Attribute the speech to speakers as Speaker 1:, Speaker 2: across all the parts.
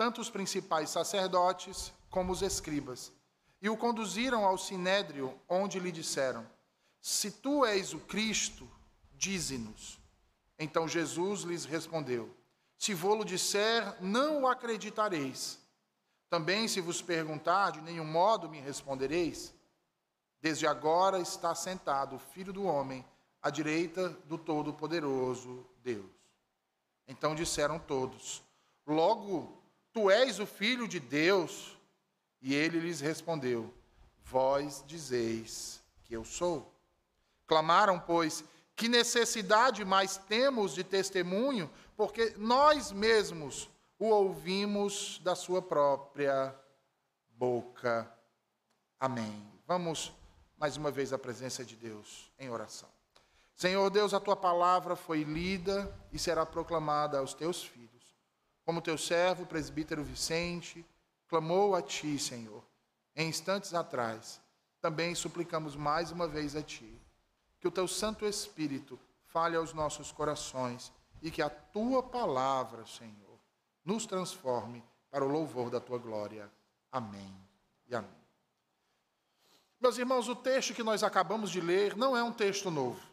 Speaker 1: tanto os principais sacerdotes como os escribas, e o conduziram ao sinédrio, onde lhe disseram: Se tu és o Cristo, dize-nos. Então Jesus lhes respondeu: Se vou-lo disser, não o acreditareis. Também, se vos perguntar, de nenhum modo me respondereis. Desde agora está sentado o Filho do Homem à direita do Todo-Poderoso Deus. Então disseram todos: Logo, tu és o Filho de Deus? E ele lhes respondeu: Vós dizeis que eu sou. Clamaram, pois, que necessidade mais temos de testemunho, porque nós mesmos o ouvimos da sua própria boca. Amém. Vamos mais uma vez à presença de Deus em oração. Senhor Deus, a tua palavra foi lida e será proclamada aos teus filhos. Como teu servo, presbítero Vicente, clamou a ti, Senhor, em instantes atrás, também suplicamos mais uma vez a ti, que o teu Santo Espírito fale aos nossos corações e que a tua palavra, Senhor, nos transforme para o louvor da tua glória. Amém e amém. Meus irmãos, o texto que nós acabamos de ler não é um texto novo.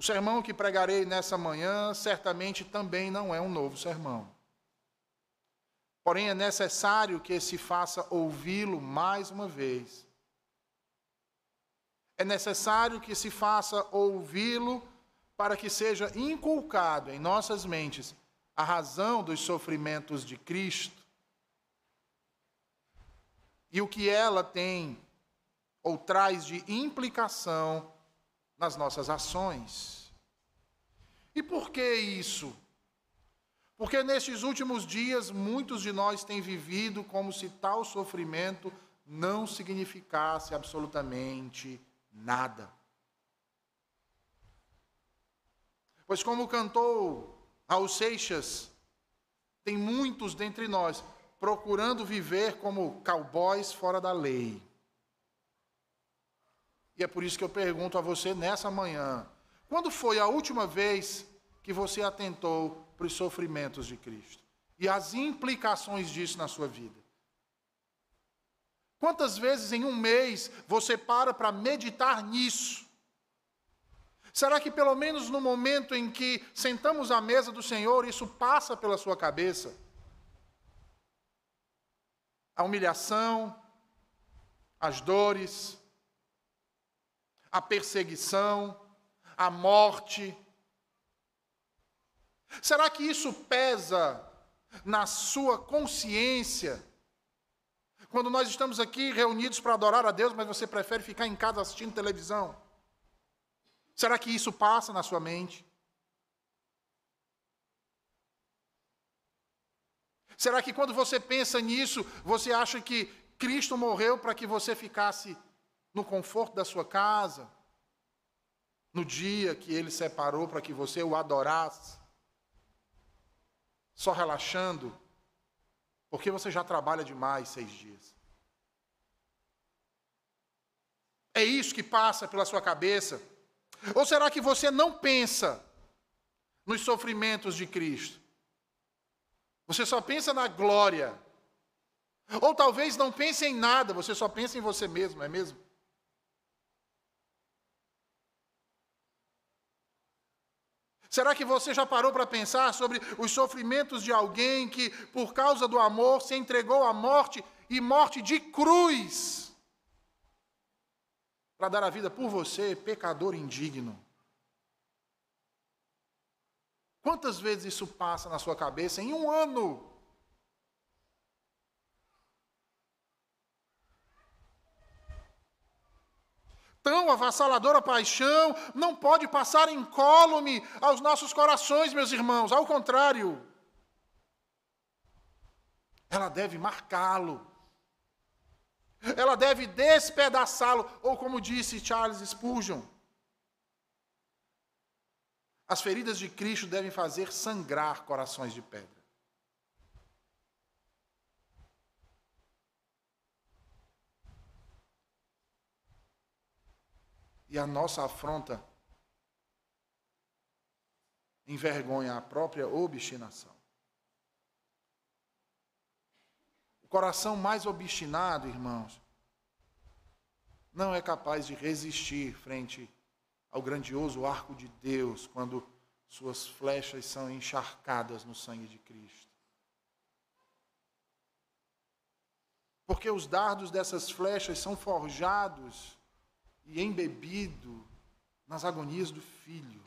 Speaker 1: O sermão que pregarei nessa manhã certamente também não é um novo sermão. Porém, é necessário que se faça ouvi-lo mais uma vez. É necessário que se faça ouvi-lo para que seja inculcado em nossas mentes a razão dos sofrimentos de Cristo e o que ela tem ou traz de implicação nas nossas ações. E por que isso? Porque nestes últimos dias muitos de nós têm vivido como se tal sofrimento não significasse absolutamente nada. Pois, como cantou Raul Seixas, tem muitos dentre nós procurando viver como cowboys fora da lei. E é por isso que eu pergunto a você nessa manhã: quando foi a última vez que você atentou para os sofrimentos de Cristo e as implicações disso na sua vida? Quantas vezes em um mês você para para meditar nisso? Será que pelo menos no momento em que sentamos à mesa do Senhor, isso passa pela sua cabeça? a humilhação, as dores, a perseguição, a morte. Será que isso pesa na sua consciência? Quando nós estamos aqui reunidos para adorar a Deus, mas você prefere ficar em casa assistindo televisão? Será que isso passa na sua mente? Será que quando você pensa nisso, você acha que Cristo morreu para que você ficasse no conforto da sua casa? No dia que ele separou para que você o adorasse? Só relaxando? Porque você já trabalha demais seis dias. É isso que passa pela sua cabeça? Ou será que você não pensa nos sofrimentos de Cristo? Você só pensa na glória. Ou talvez não pense em nada, você só pensa em você mesmo, é mesmo? Será que você já parou para pensar sobre os sofrimentos de alguém que, por causa do amor, se entregou à morte e morte de cruz para dar a vida por você, pecador indigno? Quantas vezes isso passa na sua cabeça em um ano? Tão avassaladora paixão não pode passar incólume aos nossos corações, meus irmãos, ao contrário. Ela deve marcá-lo. Ela deve despedaçá-lo, ou como disse Charles Spurgeon, as feridas de Cristo devem fazer sangrar corações de pedra. e a nossa afronta envergonha a própria obstinação. O coração mais obstinado, irmãos, não é capaz de resistir frente ao grandioso arco de Deus quando suas flechas são encharcadas no sangue de Cristo. Porque os dardos dessas flechas são forjados e embebidos nas agonias do filho.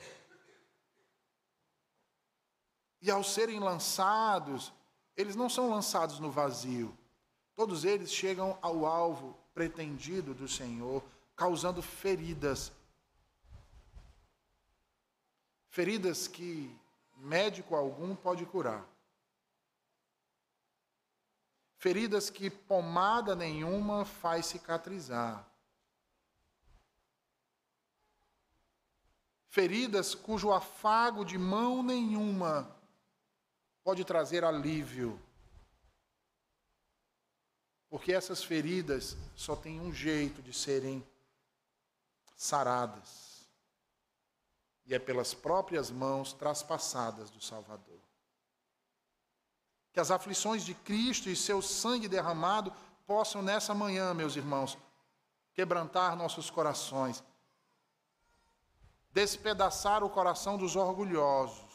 Speaker 1: E ao serem lançados, eles não são lançados no vazio. Todos eles chegam ao alvo pretendido do Senhor, causando feridas. Feridas que médico algum pode curar. Feridas que pomada nenhuma faz cicatrizar. Feridas cujo afago de mão nenhuma pode trazer alívio. Porque essas feridas só têm um jeito de serem saradas. E é pelas próprias mãos traspassadas do Salvador. Que as aflições de Cristo e seu sangue derramado possam nessa manhã, meus irmãos, quebrantar nossos corações, despedaçar o coração dos orgulhosos,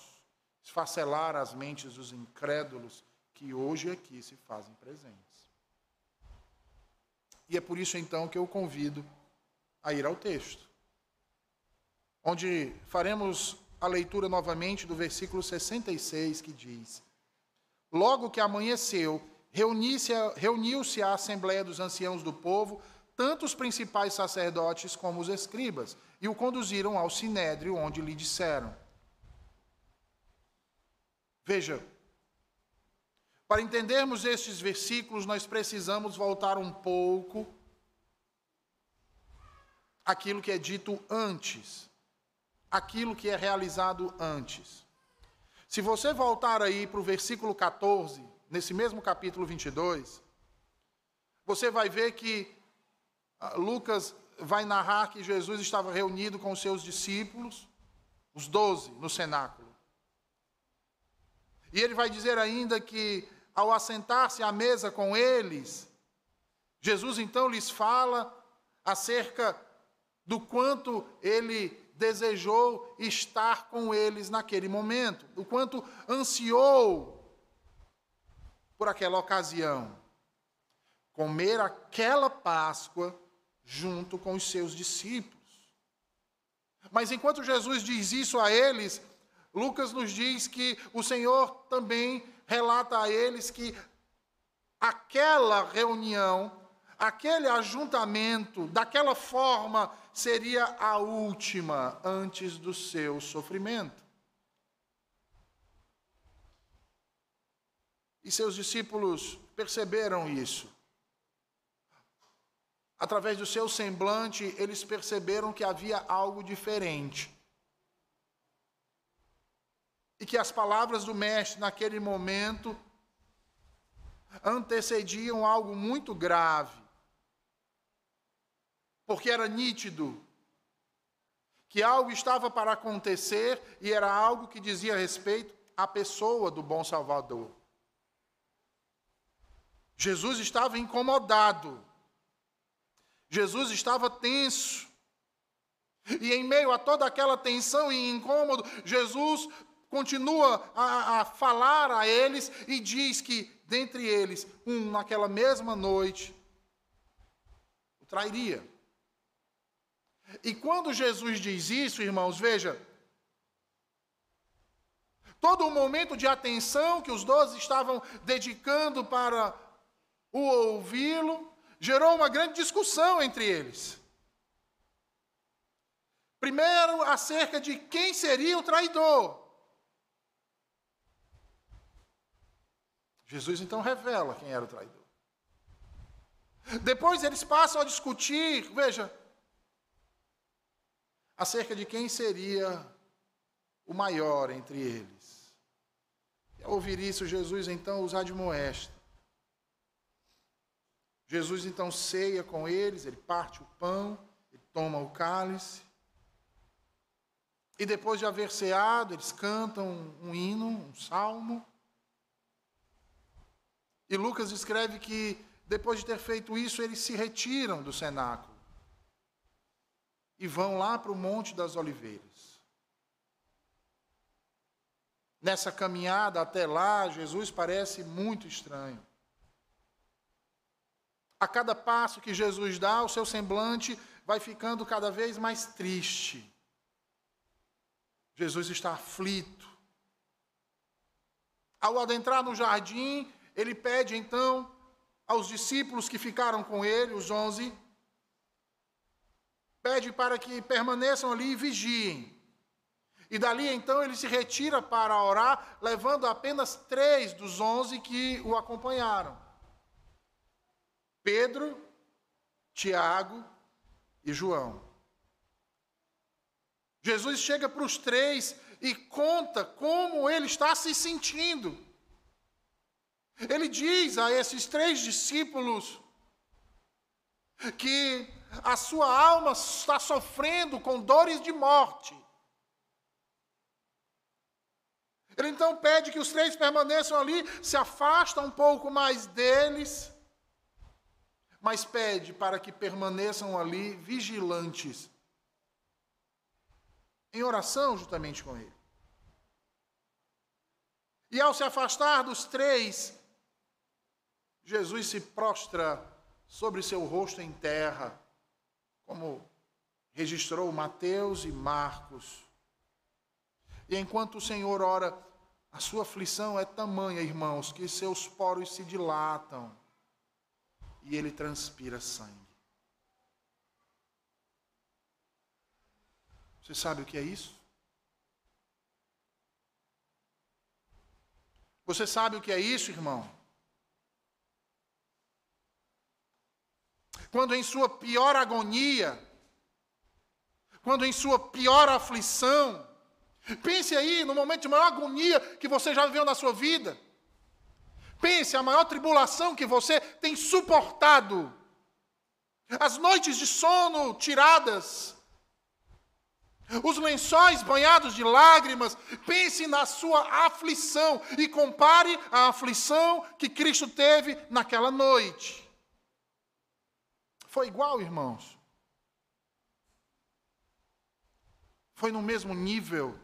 Speaker 1: esfacelar as mentes dos incrédulos que hoje aqui se fazem presentes. E é por isso então que eu convido a ir ao texto, onde faremos a leitura novamente do versículo 66 que diz: Logo que amanheceu, reuniu-se a assembleia dos anciãos do povo, tanto os principais sacerdotes como os escribas, e o conduziram ao sinédrio, onde lhe disseram: Veja, para entendermos estes versículos, nós precisamos voltar um pouco aquilo que é dito antes, aquilo que é realizado antes. Se você voltar aí para o versículo 14, nesse mesmo capítulo 22, você vai ver que Lucas vai narrar que Jesus estava reunido com os seus discípulos, os doze, no cenáculo. E ele vai dizer ainda que, ao assentar-se à mesa com eles, Jesus então lhes fala acerca do quanto ele desejou estar com eles naquele momento, o quanto ansiou por aquela ocasião. Comer aquela Páscoa junto com os seus discípulos. Mas enquanto Jesus diz isso a eles, Lucas nos diz que o Senhor também relata a eles que aquela reunião, aquele ajuntamento, daquela forma, seria a última antes do seu sofrimento. E seus discípulos perceberam isso. Através do seu semblante, eles perceberam que havia algo diferente. E que as palavras do Mestre naquele momento antecediam algo muito grave, porque era nítido que algo estava para acontecer e era algo que dizia respeito à pessoa do bom Salvador. Jesus estava incomodado, Jesus estava tenso. E em meio a toda aquela tensão e incômodo, Jesus continua a, a falar a eles e diz que, dentre eles, um naquela mesma noite o trairia. E quando Jesus diz isso, irmãos, veja, todo o momento de atenção que os doze estavam dedicando para o ouvi-lo, gerou uma grande discussão entre eles. Primeiro, acerca de quem seria o traidor. Jesus então revela quem era o traidor. Depois eles passam a discutir, veja, acerca de quem seria o maior entre eles. Ao ouvir isso, Jesus então os admoesta. Jesus então ceia com eles, ele parte o pão, ele toma o cálice. E depois de haver ceado, eles cantam um hino, um salmo. E Lucas escreve que depois de ter feito isso, eles se retiram do cenáculo e vão lá para o Monte das Oliveiras. Nessa caminhada até lá, Jesus parece muito estranho. A cada passo que Jesus dá, o seu semblante vai ficando cada vez mais triste. Jesus está aflito. Ao adentrar no jardim, ele pede então aos discípulos que ficaram com ele, os onze, pede para que permaneçam ali e vigiem. E dali então ele se retira para orar, levando apenas três dos onze que o acompanharam: Pedro, Tiago e João. Jesus chega para os três e conta como ele está se sentindo. Ele diz a esses três discípulos que a sua alma está sofrendo com dores de morte. Ele então pede que os três permaneçam ali, se afasta um pouco mais deles, mas pede para que permaneçam ali vigilantes, em oração juntamente com ele. E ao se afastar dos três, Jesus se prostra sobre seu rosto em terra, como registrou Mateus e Marcos. E enquanto o Senhor ora, a sua aflição é tamanha, irmãos, que seus poros se dilatam e ele transpira sangue. Você sabe o que é isso? Você sabe o que é isso, irmão? Quando em sua pior agonia, quando em sua pior aflição, Pense aí no momento de maior agonia que você já viveu na sua vida. Pense a maior tribulação que você tem suportado. As noites de sono tiradas. Os lençóis banhados de lágrimas. Pense na sua aflição e compare a aflição que Cristo teve naquela noite. Foi igual, irmãos? Foi no mesmo nível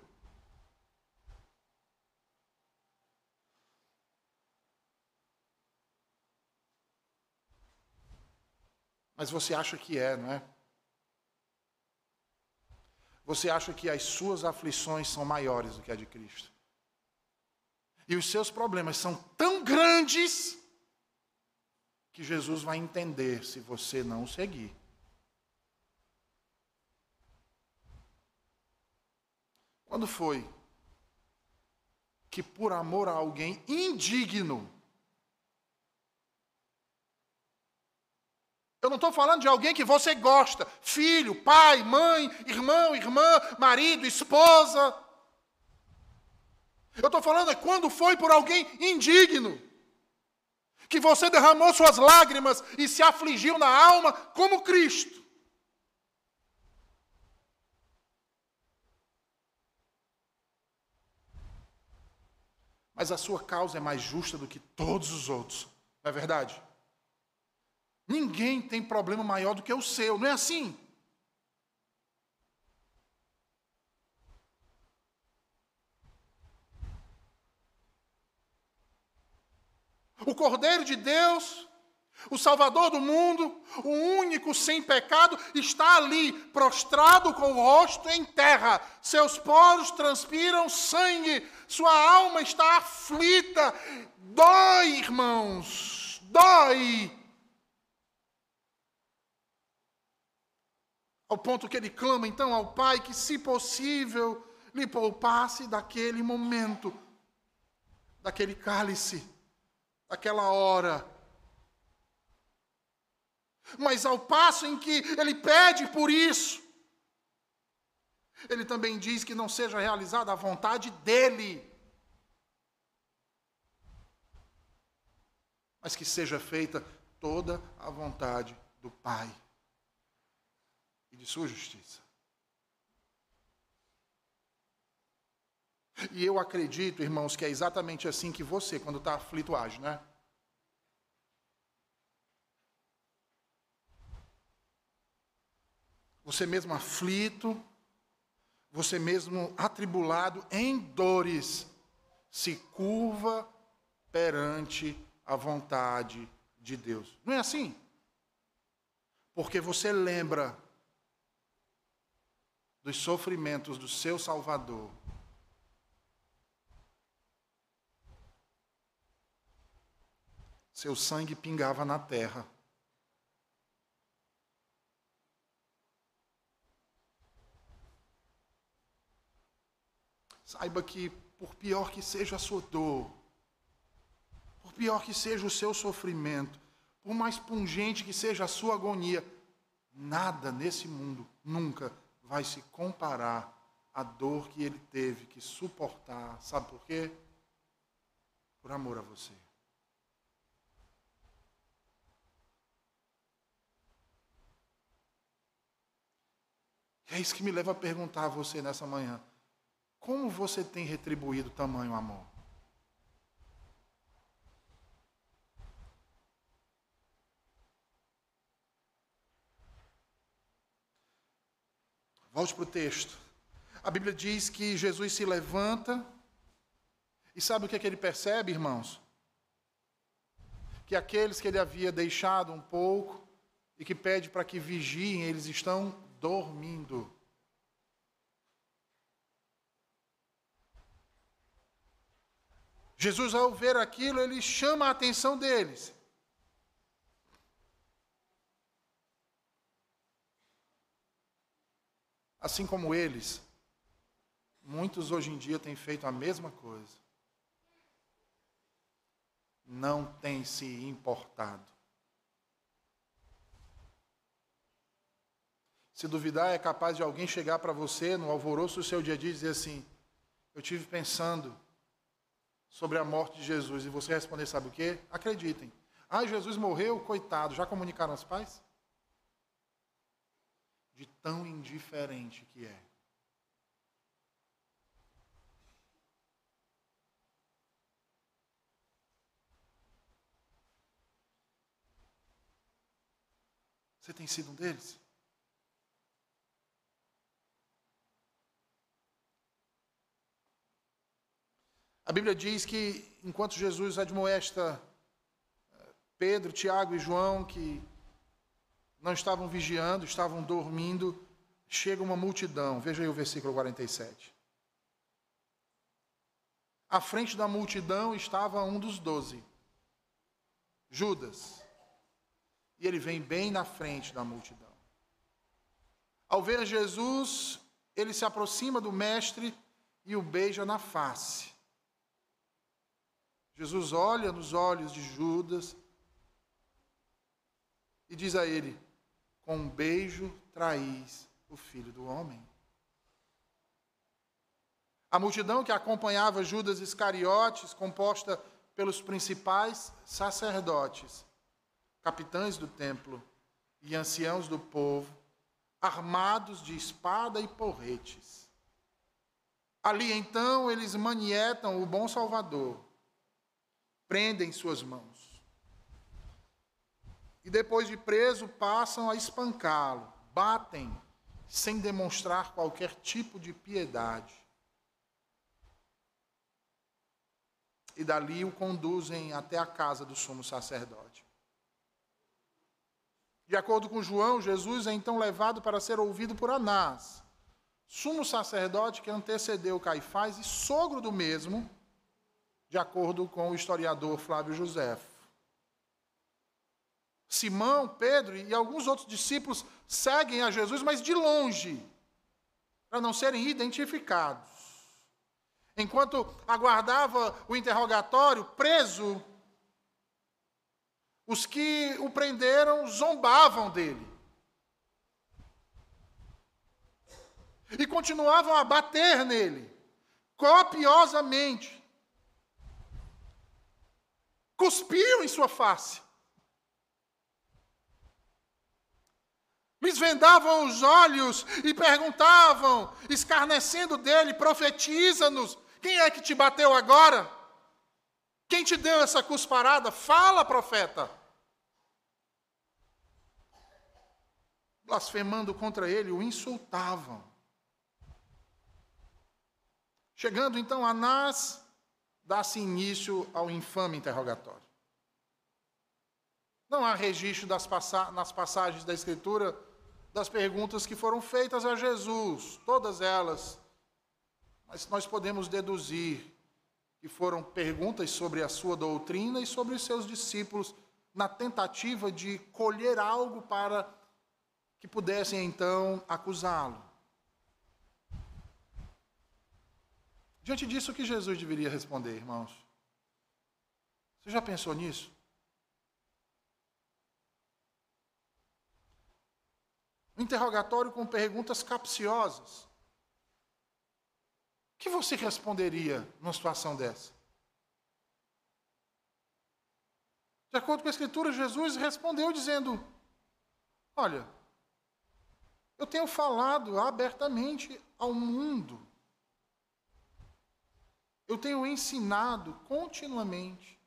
Speaker 1: Mas você acha que é, não é? Você acha que as suas aflições são maiores do que a de Cristo. E os seus problemas são tão grandes que Jesus vai entender se você não o seguir. Quando foi que, por amor a alguém indigno, Eu não estou falando de alguém que você gosta, filho, pai, mãe, irmão, irmã, marido, esposa. Eu estou falando é quando foi por alguém indigno, que você derramou suas lágrimas e se afligiu na alma como Cristo. Mas a sua causa é mais justa do que todos os outros, não é verdade? Ninguém tem problema maior do que o seu, não é assim? O Cordeiro de Deus, o Salvador do mundo, o único sem pecado, está ali, prostrado com o rosto em terra. Seus poros transpiram sangue, sua alma está aflita. Dói, irmãos, dói. Ao ponto que ele clama então ao Pai que, se possível, lhe poupasse daquele momento, daquele cálice, daquela hora. Mas ao passo em que ele pede por isso, ele também diz que não seja realizada a vontade dele, mas que seja feita toda a vontade do Pai e de sua justiça. E eu acredito, irmãos, que é exatamente assim que você, quando está aflito, age, né? Você mesmo aflito, você mesmo atribulado em dores, se curva perante a vontade de Deus. Não é assim? Porque você lembra dos sofrimentos do seu Salvador. Seu sangue pingava na terra. Saiba que, por pior que seja a sua dor, por pior que seja o seu sofrimento, por mais pungente que seja a sua agonia, nada nesse mundo nunca vai se comparar à dor que ele teve que suportar. Sabe por quê? Por amor a você. É isso que me leva a perguntar a você nessa manhã. Como você tem retribuído tamanho amor? Volte para o texto. A Bíblia diz que Jesus se levanta e sabe o que, é que ele percebe, irmãos? Que aqueles que ele havia deixado um pouco e que pede para que vigiem, eles estão dormindo. Jesus, ao ver aquilo, ele chama a atenção deles. Assim como eles, muitos hoje em dia têm feito a mesma coisa. Não têm se importado. Se duvidar, é capaz de alguém chegar para você no alvoroço do seu dia a dia e dizer assim: Eu tive pensando sobre a morte de Jesus e você responder, sabe o quê? Acreditem. Ah, Jesus morreu, coitado. Já comunicaram aos pais? De tão indiferente que é. Você tem sido um deles? A Bíblia diz que enquanto Jesus admoesta eh, Pedro, Tiago e João, que não estavam vigiando, estavam dormindo, chega uma multidão. Veja aí o versículo 47. À frente da multidão estava um dos doze, Judas. E ele vem bem na frente da multidão. Ao ver Jesus, ele se aproxima do mestre e o beija na face. Jesus olha nos olhos de Judas e diz a ele: Com um beijo traís o filho do homem. A multidão que acompanhava Judas Iscariotes, composta pelos principais sacerdotes, capitães do templo e anciãos do povo, armados de espada e porretes. Ali então eles manietam o bom Salvador prendem suas mãos. E depois de preso, passam a espancá-lo, batem, sem demonstrar qualquer tipo de piedade. E dali o conduzem até a casa do sumo sacerdote. De acordo com João, Jesus é então levado para ser ouvido por Anás, sumo sacerdote que antecedeu Caifás e sogro do mesmo, de acordo com o historiador Flávio José. Simão, Pedro e alguns outros discípulos seguem a Jesus, mas de longe, para não serem identificados. Enquanto aguardava o interrogatório, preso, os que o prenderam zombavam dele. E continuavam a bater nele, copiosamente cuspiam em sua face. Lhes vendavam os olhos e perguntavam, escarnecendo dele: profetiza-nos, quem é que te bateu agora? Quem te deu essa cusparada? Fala, profeta. blasfemando contra ele, o insultavam. Chegando então, Anás dá-se início ao infame interrogatório. Não há registro das passa nas passagens da Escritura das perguntas que foram feitas a Jesus, todas elas. Mas nós podemos deduzir que foram perguntas sobre a sua doutrina e sobre os seus discípulos, na tentativa de colher algo para que pudessem então acusá-lo. Diante disso, o que Jesus deveria responder, irmãos? Você já pensou nisso? Um interrogatório com perguntas capciosas. O que você responderia numa situação dessa? De acordo com a Escritura, Jesus respondeu dizendo: Olha, eu tenho falado abertamente ao mundo eu tenho ensinado continuamente,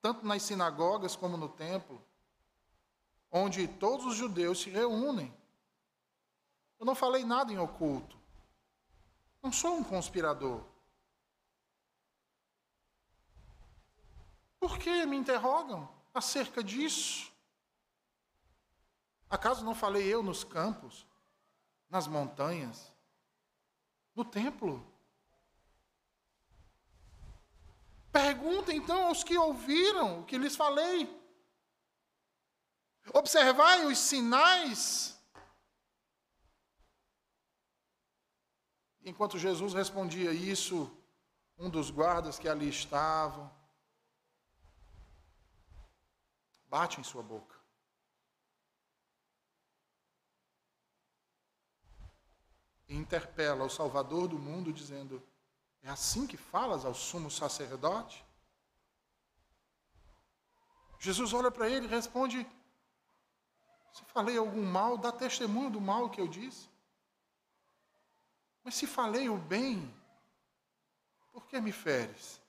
Speaker 1: tanto nas sinagogas como no templo, onde todos os judeus se reúnem. Eu não falei nada em oculto. Não sou um conspirador. Por que me interrogam acerca disso? Acaso não falei eu nos campos, nas montanhas, no templo? Pergunta então aos que ouviram o que lhes falei. Observai os sinais. Enquanto Jesus respondia isso, um dos guardas que ali estavam bate em sua boca. E interpela o Salvador do mundo, dizendo: é assim que falas ao sumo sacerdote? Jesus olha para ele e responde: Se falei algum mal, dá testemunho do mal que eu disse. Mas se falei o bem, por que me feres?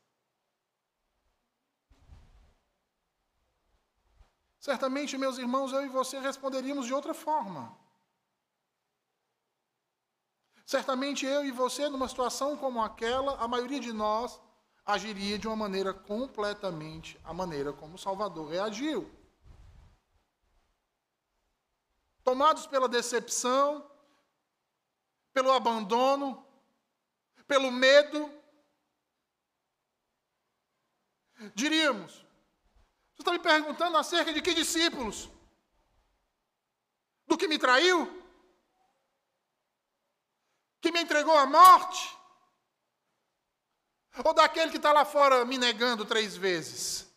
Speaker 1: Certamente, meus irmãos, eu e você responderíamos de outra forma. Certamente eu e você, numa situação como aquela, a maioria de nós agiria de uma maneira completamente a maneira como o Salvador reagiu. Tomados pela decepção, pelo abandono, pelo medo, diríamos: Você está me perguntando acerca de que discípulos? Do que me traiu? que me entregou à morte? Ou daquele que está lá fora me negando três vezes?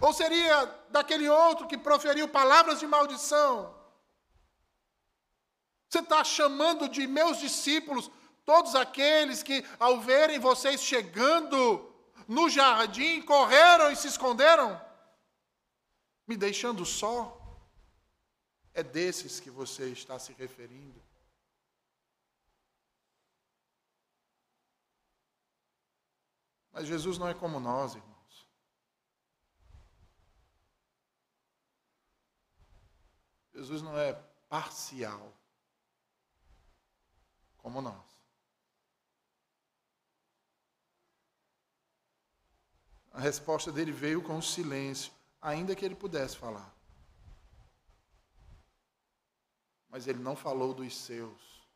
Speaker 1: Ou seria daquele outro que proferiu palavras de maldição? Você está chamando de meus discípulos todos aqueles que, ao verem vocês chegando no jardim, correram e se esconderam? Me deixando só? É desses que você está se referindo. Mas Jesus não é como nós, irmãos. Jesus não é parcial como nós. A resposta dele veio com silêncio, ainda que ele pudesse falar. Mas ele não falou dos seus.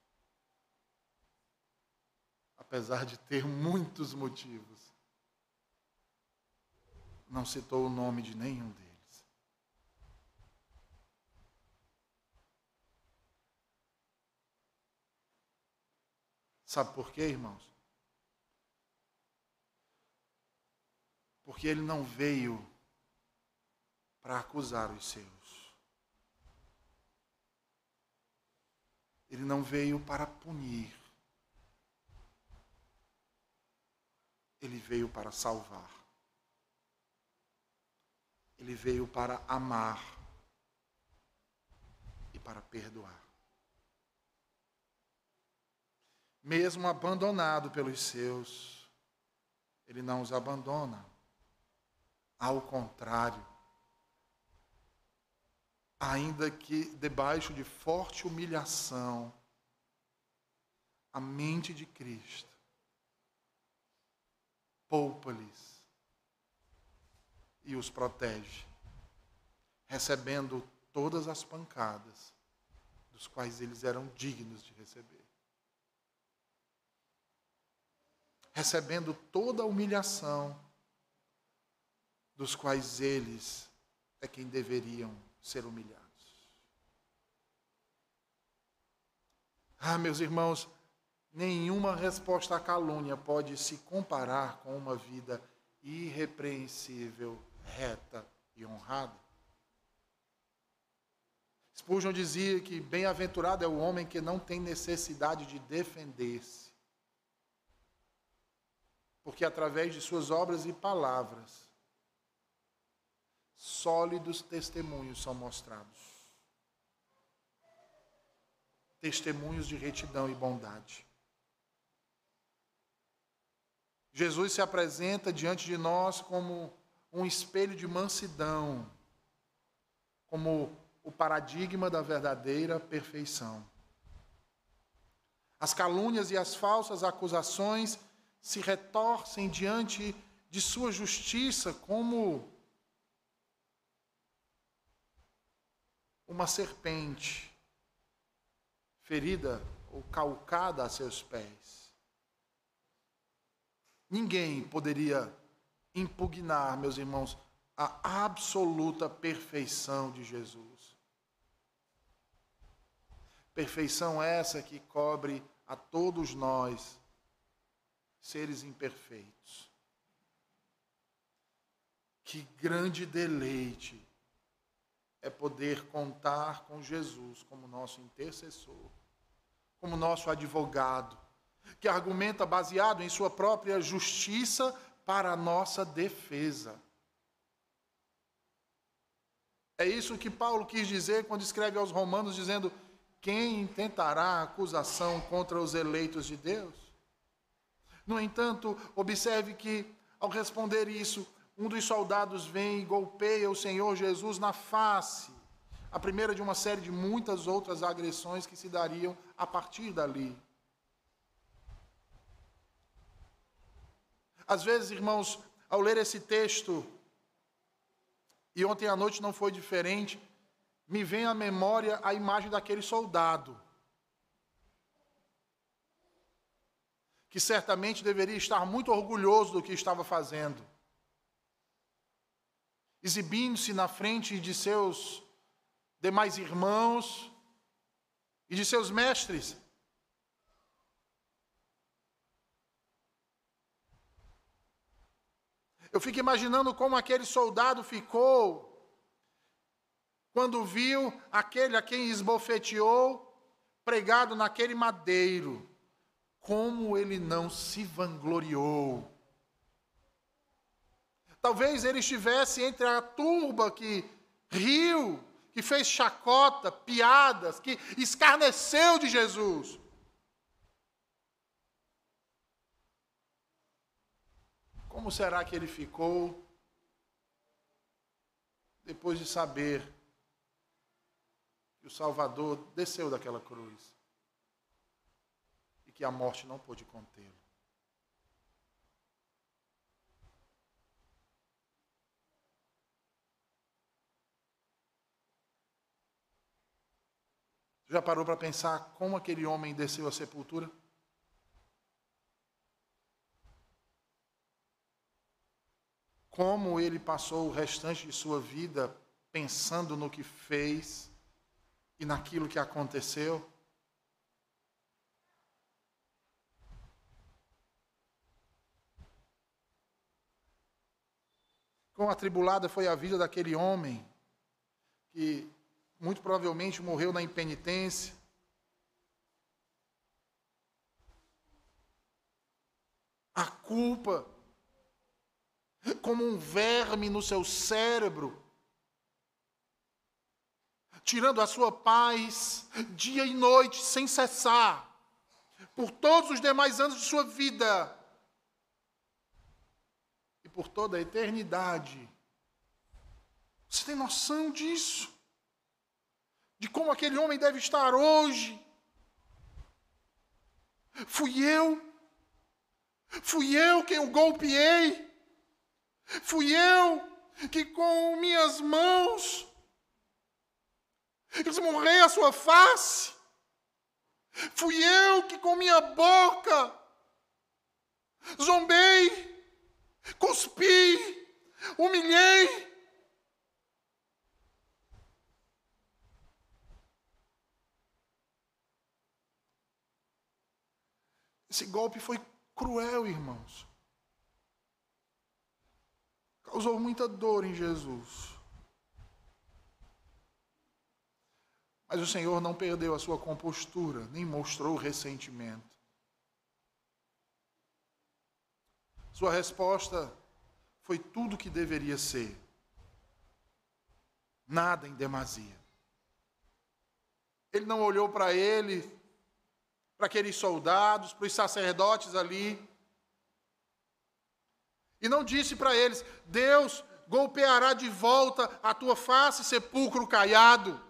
Speaker 1: Apesar de ter muitos motivos não citou o nome de nenhum deles. Sabe por quê, irmãos? Porque ele não veio para acusar os seus. Ele não veio para punir. Ele veio para salvar. Ele veio para amar e para perdoar. Mesmo abandonado pelos seus, ele não os abandona. Ao contrário, ainda que debaixo de forte humilhação, a mente de Cristo poupa-lhes e os protege, recebendo todas as pancadas dos quais eles eram dignos de receber. Recebendo toda a humilhação dos quais eles é quem deveriam ser humilhados. Ah, meus irmãos, nenhuma resposta à calúnia pode se comparar com uma vida irrepreensível, reta e honrada. Spurgeon dizia que bem-aventurado é o homem que não tem necessidade de defender-se, porque através de suas obras e palavras, sólidos testemunhos são mostrados testemunhos de retidão e bondade. Jesus se apresenta diante de nós como um espelho de mansidão, como o paradigma da verdadeira perfeição. As calúnias e as falsas acusações se retorcem diante de sua justiça como uma serpente ferida ou calcada a seus pés. Ninguém poderia impugnar, meus irmãos, a absoluta perfeição de Jesus. Perfeição essa que cobre a todos nós, seres imperfeitos. Que grande deleite é poder contar com Jesus como nosso intercessor, como nosso advogado que argumenta baseado em sua própria justiça para a nossa defesa. É isso que Paulo quis dizer quando escreve aos Romanos, dizendo: Quem intentará acusação contra os eleitos de Deus? No entanto, observe que, ao responder isso, um dos soldados vem e golpeia o Senhor Jesus na face, a primeira de uma série de muitas outras agressões que se dariam a partir dali. Às vezes, irmãos, ao ler esse texto, e ontem à noite não foi diferente, me vem à memória a imagem daquele soldado. Que certamente deveria estar muito orgulhoso do que estava fazendo. Exibindo-se na frente de seus demais irmãos e de seus mestres. Eu fico imaginando como aquele soldado ficou quando viu aquele a quem esbofeteou pregado naquele madeiro. Como ele não se vangloriou. Talvez ele estivesse entre a turba que riu, que fez chacota, piadas, que escarneceu de Jesus. Como será que ele ficou depois de saber que o Salvador desceu daquela cruz que a morte não pôde contê-lo? Já parou para pensar como aquele homem desceu à sepultura? como ele passou o restante de sua vida pensando no que fez e naquilo que aconteceu. Quão atribulada foi a vida daquele homem que muito provavelmente morreu na impenitência. A culpa como um verme no seu cérebro, tirando a sua paz dia e noite sem cessar, por todos os demais anos de sua vida por toda a eternidade. Você tem noção disso? como aquele homem deve estar hoje. Fui eu. Fui eu quem o golpeei. Fui eu que com minhas mãos esmurrei a sua face. Fui eu que com minha boca zombei, cuspi, humilhei. Esse golpe foi cruel, irmãos. Causou muita dor em Jesus. Mas o Senhor não perdeu a sua compostura, nem mostrou ressentimento. Sua resposta foi tudo o que deveria ser. Nada em demasia. Ele não olhou para ele, para aqueles soldados, para os sacerdotes ali, e não disse para eles: Deus golpeará de volta a tua face, sepulcro caiado.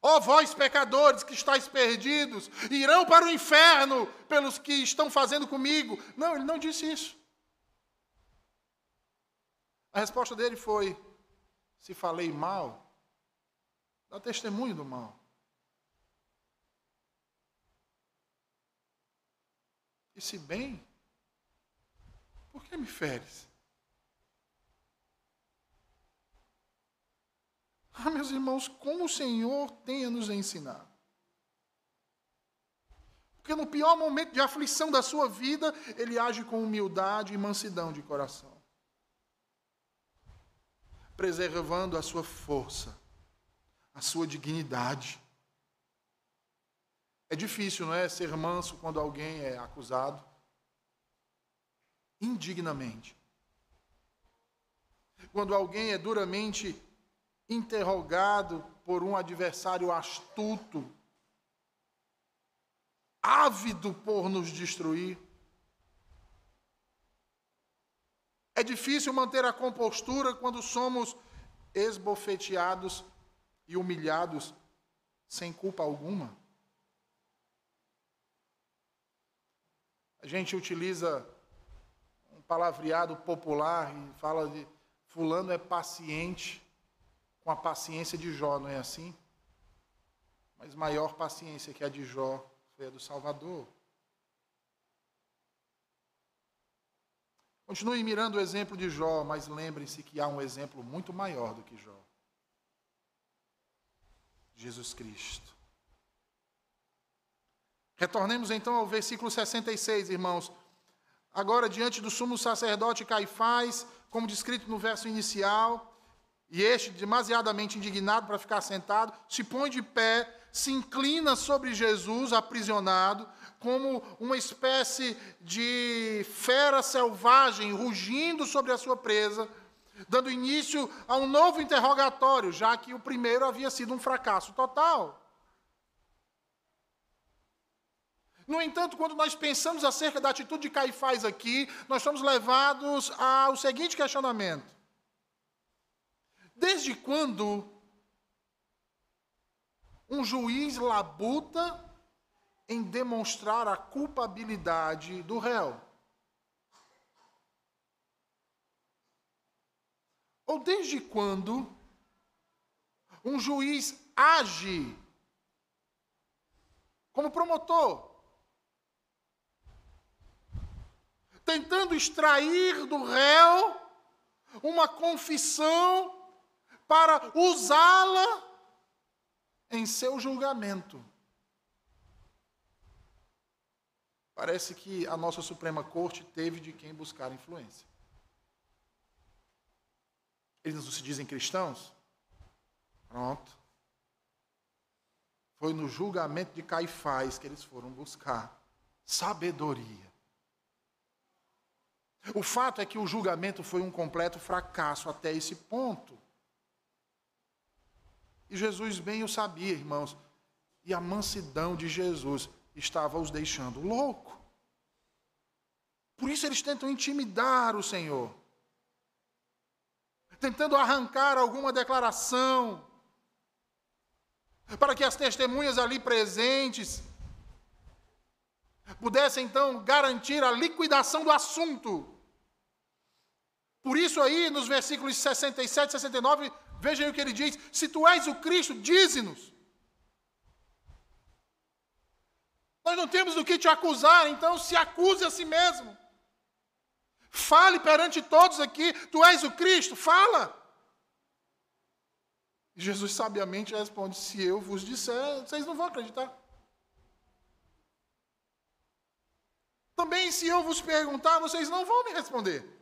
Speaker 1: Ó oh, vós, pecadores que estáis perdidos, irão para o inferno pelos que estão fazendo comigo. Não, ele não disse isso. A resposta dele foi: se falei mal, dá testemunho do mal. E se bem, por que me feres? Ah, meus irmãos, como o Senhor tem a nos ensinar. Porque no pior momento de aflição da sua vida, ele age com humildade e mansidão de coração, preservando a sua força, a sua dignidade. É difícil, não é? Ser manso quando alguém é acusado indignamente. Quando alguém é duramente interrogado por um adversário astuto, ávido por nos destruir. É difícil manter a compostura quando somos esbofeteados e humilhados sem culpa alguma. A gente utiliza um palavreado popular e fala de fulano é paciente com a paciência de Jó, não é assim? Mas maior paciência que a de Jó foi a do Salvador. Continue mirando o exemplo de Jó, mas lembrem-se que há um exemplo muito maior do que Jó. Jesus Cristo. Retornemos então ao versículo 66, irmãos. Agora, diante do sumo sacerdote Caifás, como descrito no verso inicial, e este, demasiadamente indignado para ficar sentado, se põe de pé, se inclina sobre Jesus, aprisionado, como uma espécie de fera selvagem rugindo sobre a sua presa, dando início a um novo interrogatório, já que o primeiro havia sido um fracasso total. No entanto, quando nós pensamos acerca da atitude de Caifás aqui, nós somos levados ao seguinte questionamento: Desde quando um juiz labuta em demonstrar a culpabilidade do réu? Ou desde quando um juiz age como promotor, tentando extrair do réu uma confissão para usá-la em seu julgamento. Parece que a nossa Suprema Corte teve de quem buscar influência. Eles não se dizem cristãos? Pronto. Foi no julgamento de Caifás que eles foram buscar sabedoria. O fato é que o julgamento foi um completo fracasso até esse ponto. E Jesus bem o sabia, irmãos. E a mansidão de Jesus estava os deixando louco. Por isso eles tentam intimidar o Senhor. tentando arrancar alguma declaração, para que as testemunhas ali presentes pudessem então garantir a liquidação do assunto. Por isso aí, nos versículos 67 e 69, vejam o que ele diz: Se tu és o Cristo, dize-nos. Nós não temos do que te acusar, então se acuse a si mesmo. Fale perante todos aqui, tu és o Cristo, fala. Jesus sabiamente responde: Se eu vos disser, vocês não vão acreditar. Também, se eu vos perguntar, vocês não vão me responder.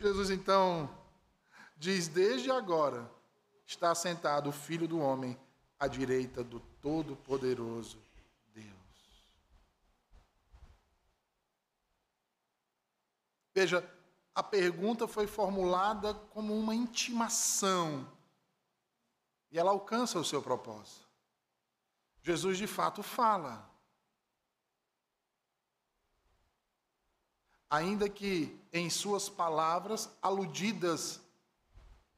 Speaker 1: Jesus então diz: Desde agora está sentado o Filho do Homem à direita do Todo-Poderoso Deus. Veja, a pergunta foi formulada como uma intimação. E ela alcança o seu propósito. Jesus de fato fala. Ainda que em suas palavras, aludidas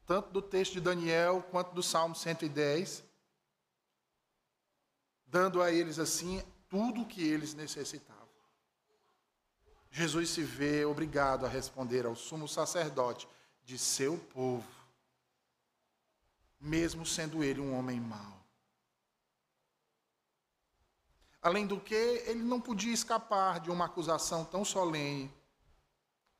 Speaker 1: tanto do texto de Daniel quanto do Salmo 110, dando a eles assim tudo o que eles necessitavam. Jesus se vê obrigado a responder ao sumo sacerdote de seu povo, mesmo sendo ele um homem mau. Além do que, ele não podia escapar de uma acusação tão solene,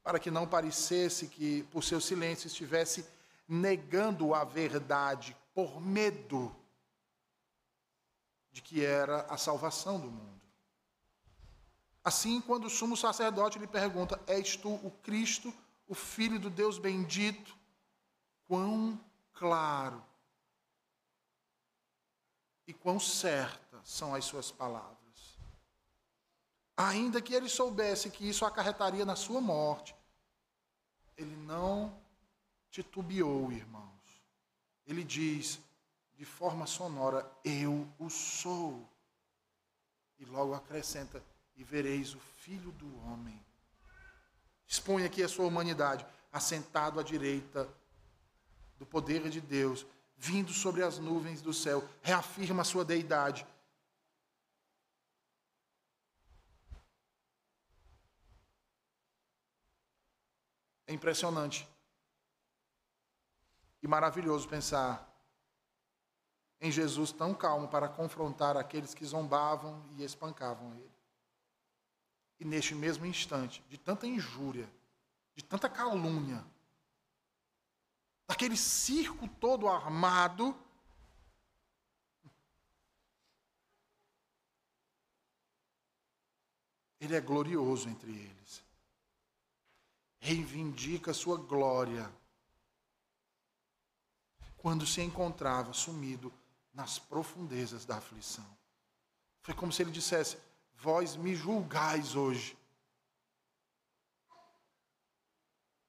Speaker 1: para que não parecesse que, por seu silêncio, estivesse negando a verdade por medo de que era a salvação do mundo. Assim, quando o sumo sacerdote lhe pergunta: És tu o Cristo, o Filho do Deus bendito? Quão claro e quão certas são as suas palavras. Ainda que ele soubesse que isso acarretaria na sua morte, ele não titubeou, irmãos. Ele diz de forma sonora: Eu o sou. E logo acrescenta: e vereis o Filho do Homem. Expõe aqui a sua humanidade, assentado à direita do poder de Deus, vindo sobre as nuvens do céu, reafirma a sua deidade. Impressionante e maravilhoso pensar em Jesus tão calmo para confrontar aqueles que zombavam e espancavam ele. E neste mesmo instante, de tanta injúria, de tanta calúnia, daquele circo todo armado, ele é glorioso entre eles. Reivindica sua glória quando se encontrava sumido nas profundezas da aflição. Foi como se ele dissesse: vós me julgais hoje,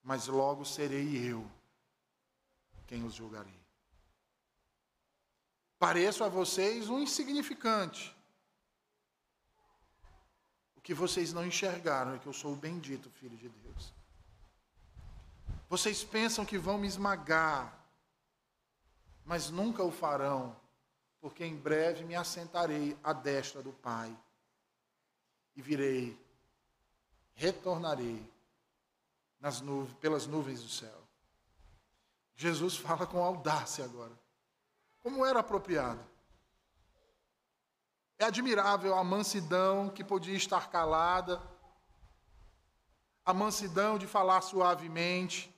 Speaker 1: mas logo serei eu quem os julgarei. Pareço a vocês um insignificante. O que vocês não enxergaram é que eu sou o bendito Filho de Deus. Vocês pensam que vão me esmagar, mas nunca o farão, porque em breve me assentarei à destra do Pai e virei, retornarei nas nuvens, pelas nuvens do céu. Jesus fala com audácia agora, como era apropriado. É admirável a mansidão que podia estar calada, a mansidão de falar suavemente,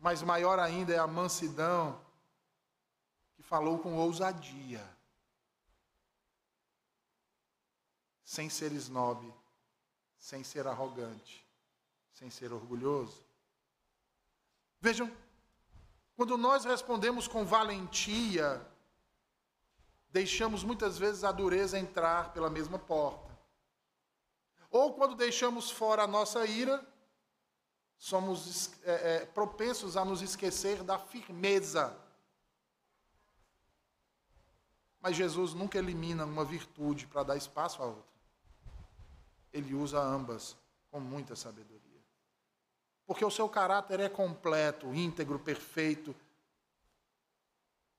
Speaker 1: mas maior ainda é a mansidão que falou com ousadia. sem ser snob, sem ser arrogante, sem ser orgulhoso. Vejam, quando nós respondemos com valentia, deixamos muitas vezes a dureza entrar pela mesma porta. Ou quando deixamos fora a nossa ira, somos é, é, propensos a nos esquecer da firmeza. Mas Jesus nunca elimina uma virtude para dar espaço à outra ele usa ambas com muita sabedoria. porque o seu caráter é completo, íntegro, perfeito.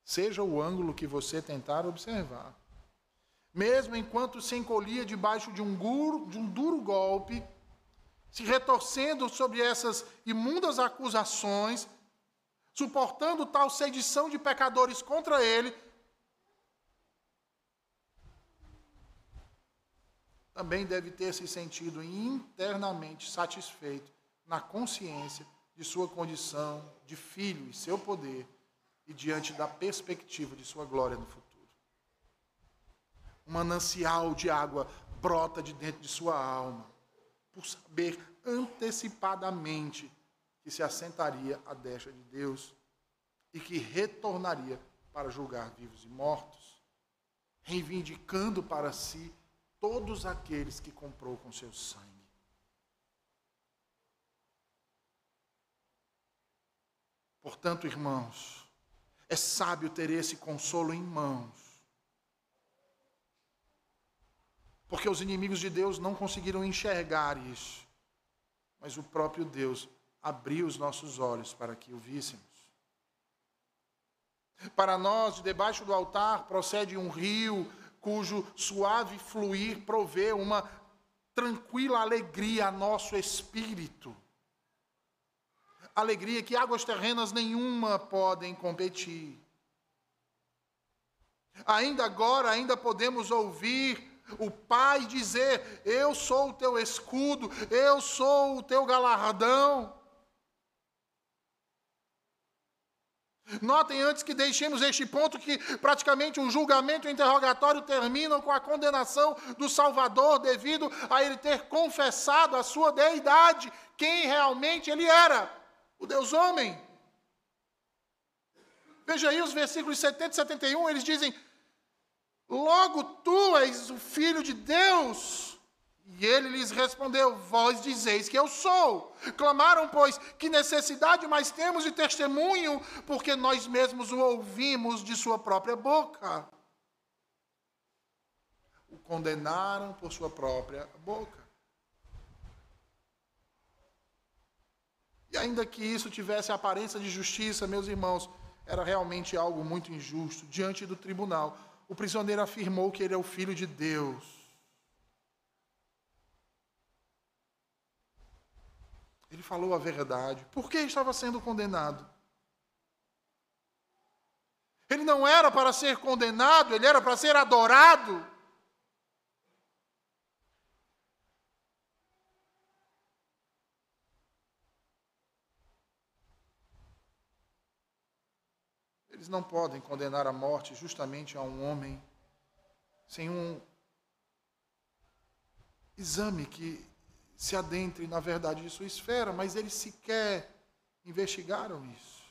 Speaker 1: Seja o ângulo que você tentar observar. Mesmo enquanto se encolhia debaixo de um, de um duro golpe, se retorcendo sobre essas imundas acusações, suportando tal sedição de pecadores contra ele, também deve ter se sentido internamente satisfeito na consciência de sua condição de filho e seu poder e diante da perspectiva de sua glória no futuro. Um manancial de água brota de dentro de sua alma, por saber antecipadamente que se assentaria à destra de Deus e que retornaria para julgar vivos e mortos, reivindicando para si todos aqueles que comprou com seu sangue. Portanto, irmãos, é sábio ter esse consolo em mãos. Porque os inimigos de Deus não conseguiram enxergar isso. Mas o próprio Deus abriu os nossos olhos para que o víssemos. Para nós, de debaixo do altar, procede um rio cujo suave fluir provê uma tranquila alegria a nosso espírito alegria que águas terrenas nenhuma podem competir. Ainda agora, ainda podemos ouvir o Pai dizer: Eu sou o teu escudo, eu sou o teu galardão. Notem antes que deixemos este ponto que praticamente o julgamento e o interrogatório terminam com a condenação do Salvador devido a ele ter confessado a sua deidade, quem realmente ele era o Deus homem. Veja aí os versículos 70 e 71, eles dizem: Logo tu és o filho de Deus. E ele lhes respondeu: Vós dizeis que eu sou. Clamaram, pois, que necessidade mais temos de testemunho, porque nós mesmos o ouvimos de sua própria boca. O condenaram por sua própria boca. E ainda que isso tivesse aparência de justiça, meus irmãos, era realmente algo muito injusto. Diante do tribunal, o prisioneiro afirmou que ele é o filho de Deus. Ele falou a verdade. Por que estava sendo condenado? Ele não era para ser condenado, ele era para ser adorado. Eles não podem condenar à morte justamente a um homem sem um exame que se adentre na verdade de sua esfera, mas eles sequer investigaram isso.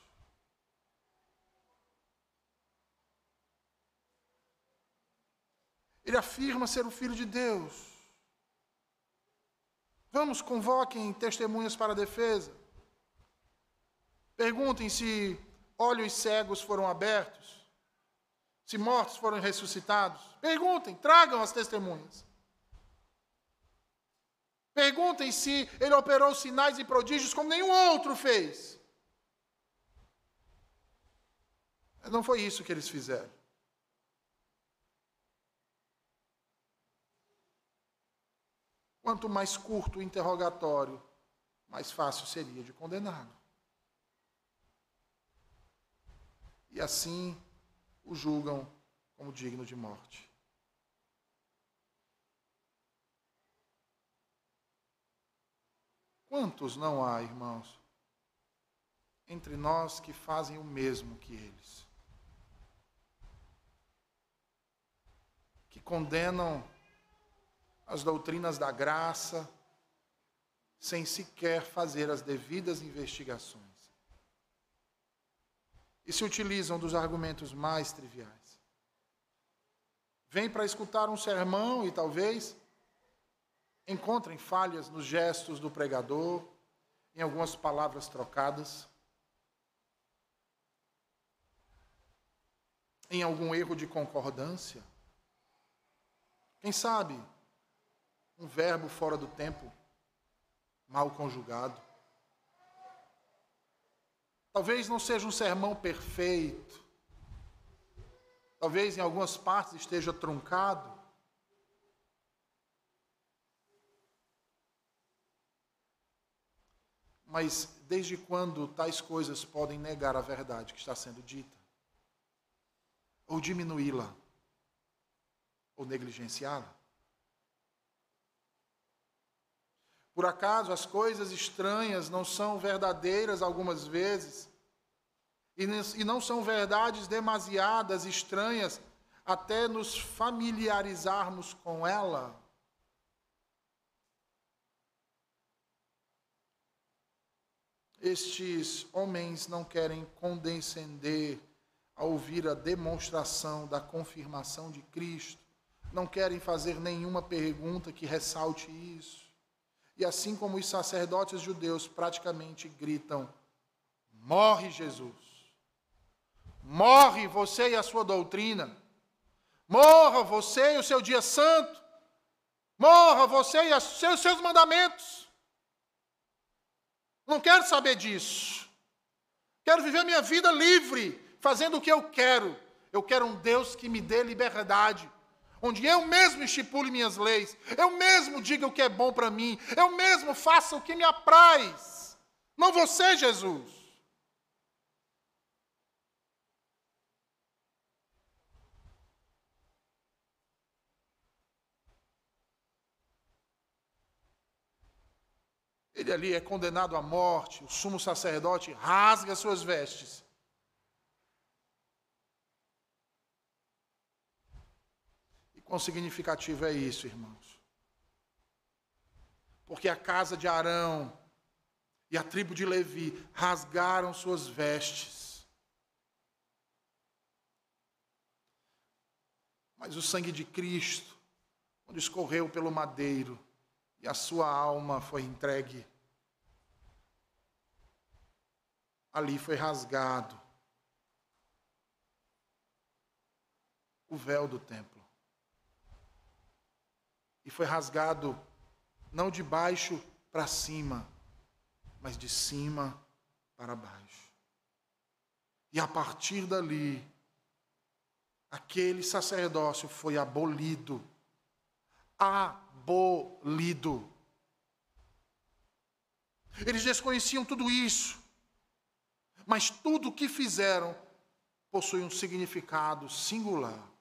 Speaker 1: Ele afirma ser o filho de Deus. Vamos, convoquem testemunhas para a defesa. Perguntem se olhos cegos foram abertos, se mortos foram ressuscitados. Perguntem, tragam as testemunhas. Perguntem se ele operou sinais e prodígios como nenhum outro fez. Não foi isso que eles fizeram. Quanto mais curto o interrogatório, mais fácil seria de condená-lo. E assim o julgam como digno de morte. Quantos não há, irmãos, entre nós que fazem o mesmo que eles? Que condenam as doutrinas da graça sem sequer fazer as devidas investigações e se utilizam dos argumentos mais triviais. Vêm para escutar um sermão e talvez encontrem falhas nos gestos do pregador, em algumas palavras trocadas, em algum erro de concordância. Quem sabe um verbo fora do tempo, mal conjugado. Talvez não seja um sermão perfeito. Talvez em algumas partes esteja truncado. Mas desde quando tais coisas podem negar a verdade que está sendo dita? Ou diminuí-la? Ou negligenciá-la? Por acaso as coisas estranhas não são verdadeiras algumas vezes? E não são verdades demasiadas estranhas até nos familiarizarmos com ela? Estes homens não querem condescender a ouvir a demonstração da confirmação de Cristo, não querem fazer nenhuma pergunta que ressalte isso. E assim como os sacerdotes judeus praticamente gritam: Morre Jesus! Morre você e a sua doutrina! Morra você e o seu dia santo! Morra você e os seus, mandamentos! Não quero saber disso. Quero viver minha vida livre, fazendo o que eu quero. Eu quero um Deus que me dê liberdade onde eu mesmo estipule minhas leis, eu mesmo diga o que é bom para mim, eu mesmo faça o que me apraz. Não você, Jesus. Ele ali é condenado à morte, o sumo sacerdote rasga suas vestes Quão significativo é isso, irmãos? Porque a casa de Arão e a tribo de Levi rasgaram suas vestes. Mas o sangue de Cristo, quando escorreu pelo madeiro e a sua alma foi entregue, ali foi rasgado o véu do templo e foi rasgado não de baixo para cima, mas de cima para baixo. E a partir dali, aquele sacerdócio foi abolido. Abolido. Eles desconheciam tudo isso, mas tudo o que fizeram possui um significado singular.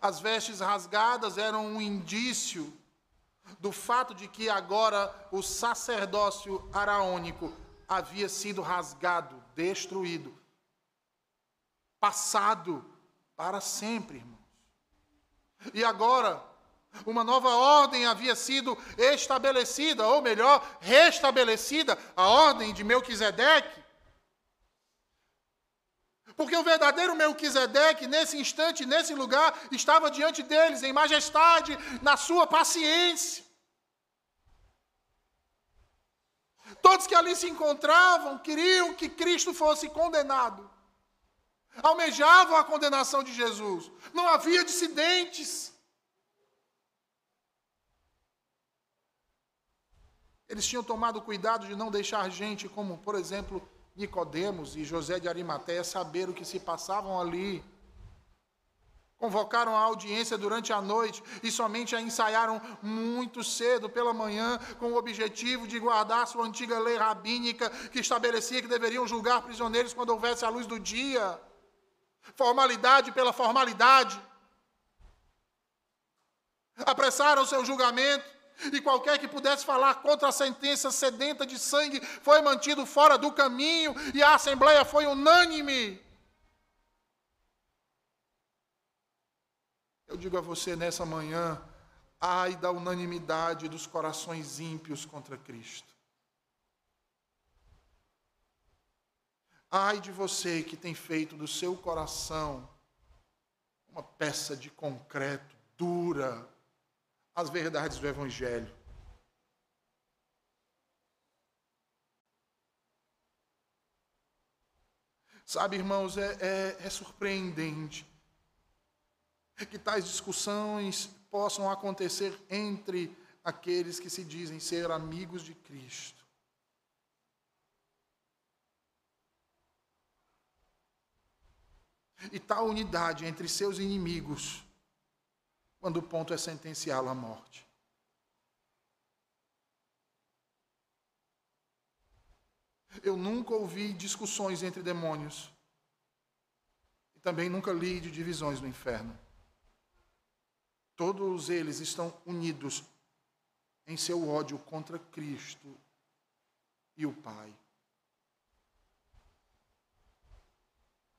Speaker 1: As vestes rasgadas eram um indício do fato de que agora o sacerdócio araônico havia sido rasgado, destruído, passado para sempre, irmãos. E agora, uma nova ordem havia sido estabelecida, ou melhor, restabelecida, a ordem de Melquisedeque, porque o verdadeiro Melquisedeque, nesse instante, nesse lugar, estava diante deles, em majestade, na sua paciência. Todos que ali se encontravam queriam que Cristo fosse condenado. Almejavam a condenação de Jesus. Não havia dissidentes. Eles tinham tomado cuidado de não deixar gente como, por exemplo, Nicodemos e José de Arimateia saber o que se passavam ali. Convocaram a audiência durante a noite e somente a ensaiaram muito cedo pela manhã, com o objetivo de guardar sua antiga lei rabínica que estabelecia que deveriam julgar prisioneiros quando houvesse a luz do dia. Formalidade pela formalidade. Apressaram seu julgamento e qualquer que pudesse falar contra a sentença sedenta de sangue foi mantido fora do caminho, e a assembleia foi unânime. Eu digo a você nessa manhã, ai da unanimidade dos corações ímpios contra Cristo. Ai de você que tem feito do seu coração uma peça de concreto dura, as verdades do Evangelho. Sabe, irmãos, é, é, é surpreendente que tais discussões possam acontecer entre aqueles que se dizem ser amigos de Cristo. e tal unidade entre seus inimigos quando o ponto é sentenciá-lo à morte. Eu nunca ouvi discussões entre demônios. E também nunca li de divisões no inferno. Todos eles estão unidos em seu ódio contra Cristo e o Pai.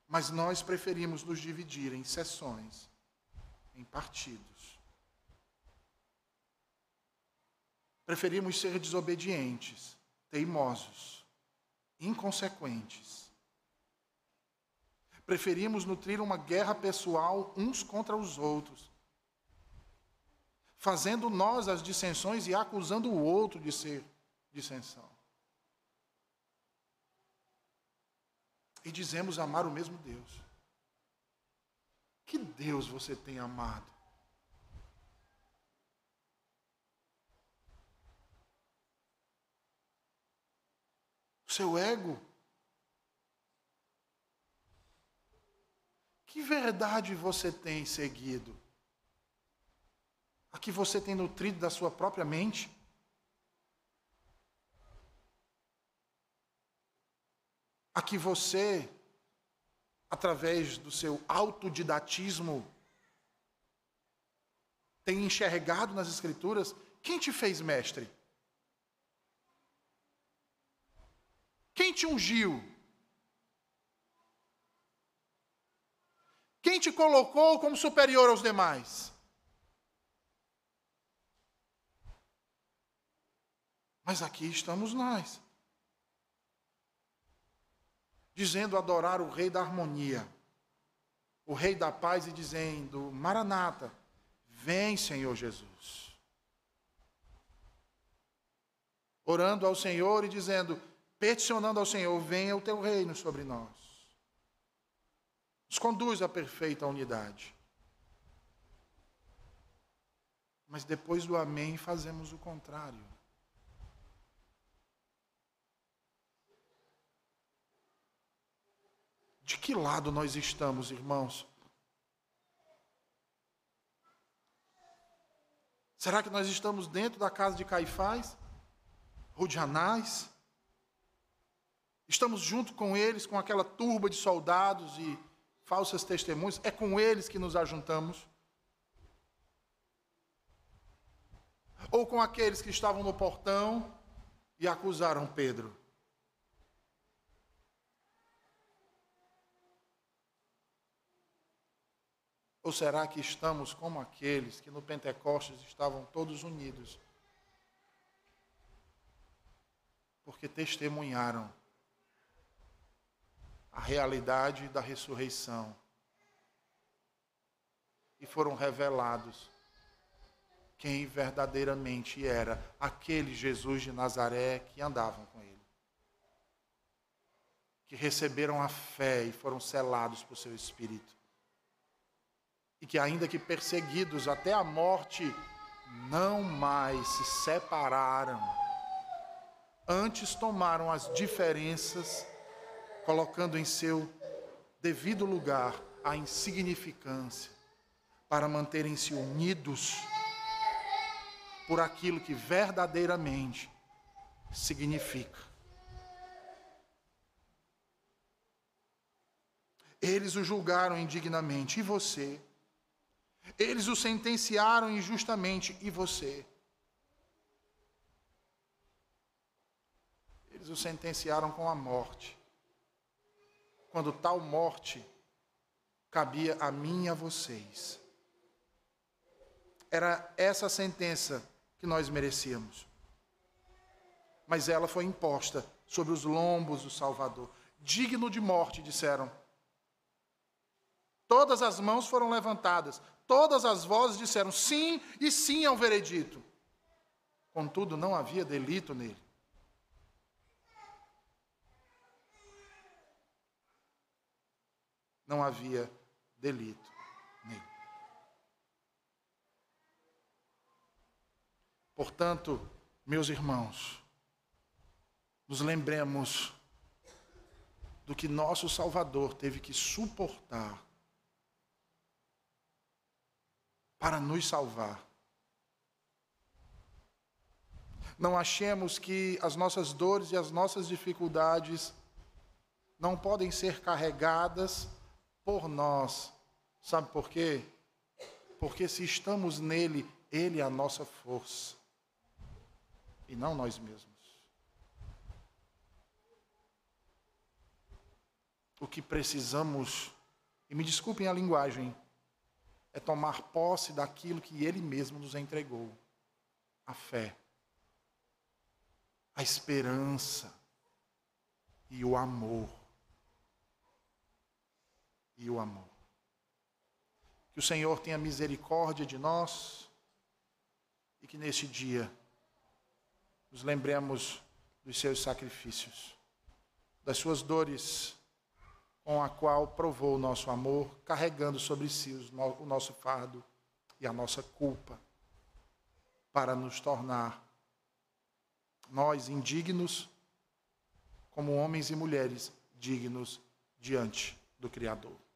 Speaker 1: Mas nós preferimos nos dividir em seções, em partidos. Preferimos ser desobedientes, teimosos, inconsequentes. Preferimos nutrir uma guerra pessoal uns contra os outros, fazendo nós as dissensões e acusando o outro de ser dissensão. e dizemos amar o mesmo Deus. Que Deus você tem amado? Seu ego? Que verdade você tem seguido? A que você tem nutrido da sua própria mente? a que você, através do seu autodidatismo, tem enxergado nas Escrituras, quem te fez mestre? Quem te ungiu? Quem te colocou como superior aos demais? Mas aqui estamos nós dizendo adorar o Rei da harmonia, o Rei da paz, e dizendo: Maranata, vem, Senhor Jesus. Orando ao Senhor e dizendo, peticionando ao Senhor: venha o teu reino sobre nós. Nos conduz à perfeita unidade. Mas depois do Amém fazemos o contrário. De que lado nós estamos, irmãos? Será que nós estamos dentro da casa de Caifás? Ou de Anás? Estamos junto com eles, com aquela turba de soldados e falsas testemunhas? É com eles que nos ajuntamos? Ou com aqueles que estavam no portão e acusaram Pedro? Ou será que estamos como aqueles que no Pentecostes estavam todos unidos? Porque testemunharam a realidade da ressurreição e foram revelados quem verdadeiramente era aquele Jesus de Nazaré que andavam com ele. Que receberam a fé e foram selados por seu Espírito e que, ainda que perseguidos até a morte, não mais se separaram. Antes tomaram as diferenças, colocando em seu devido lugar a insignificância, para manterem-se unidos por aquilo que verdadeiramente significa. Eles o julgaram indignamente, e você? Eles o sentenciaram injustamente, e você? Eles o sentenciaram com a morte. Quando tal morte cabia a mim e a vocês. Era essa sentença que nós merecíamos. Mas ela foi imposta sobre os lombos do Salvador. Digno de morte, disseram. Todas as mãos foram levantadas, Todas as vozes disseram sim e sim ao veredito. Contudo, não havia delito nele. Não havia delito. Portanto, meus irmãos, nos lembremos do que nosso Salvador teve que suportar para nos salvar. Não achemos que as nossas dores e as nossas dificuldades não podem ser carregadas por nós. Sabe por quê? Porque se estamos nele, ele é a nossa força e não nós mesmos. O que precisamos, e me desculpem a linguagem, é tomar posse daquilo que ele mesmo nos entregou: a fé a esperança e o amor. E o amor. Que o Senhor tenha misericórdia de nós e que neste dia nos lembremos dos seus sacrifícios, das suas dores, com a qual provou o nosso amor, carregando sobre si o nosso fardo e a nossa culpa, para nos tornar nós indignos, como homens e mulheres dignos diante do Criador.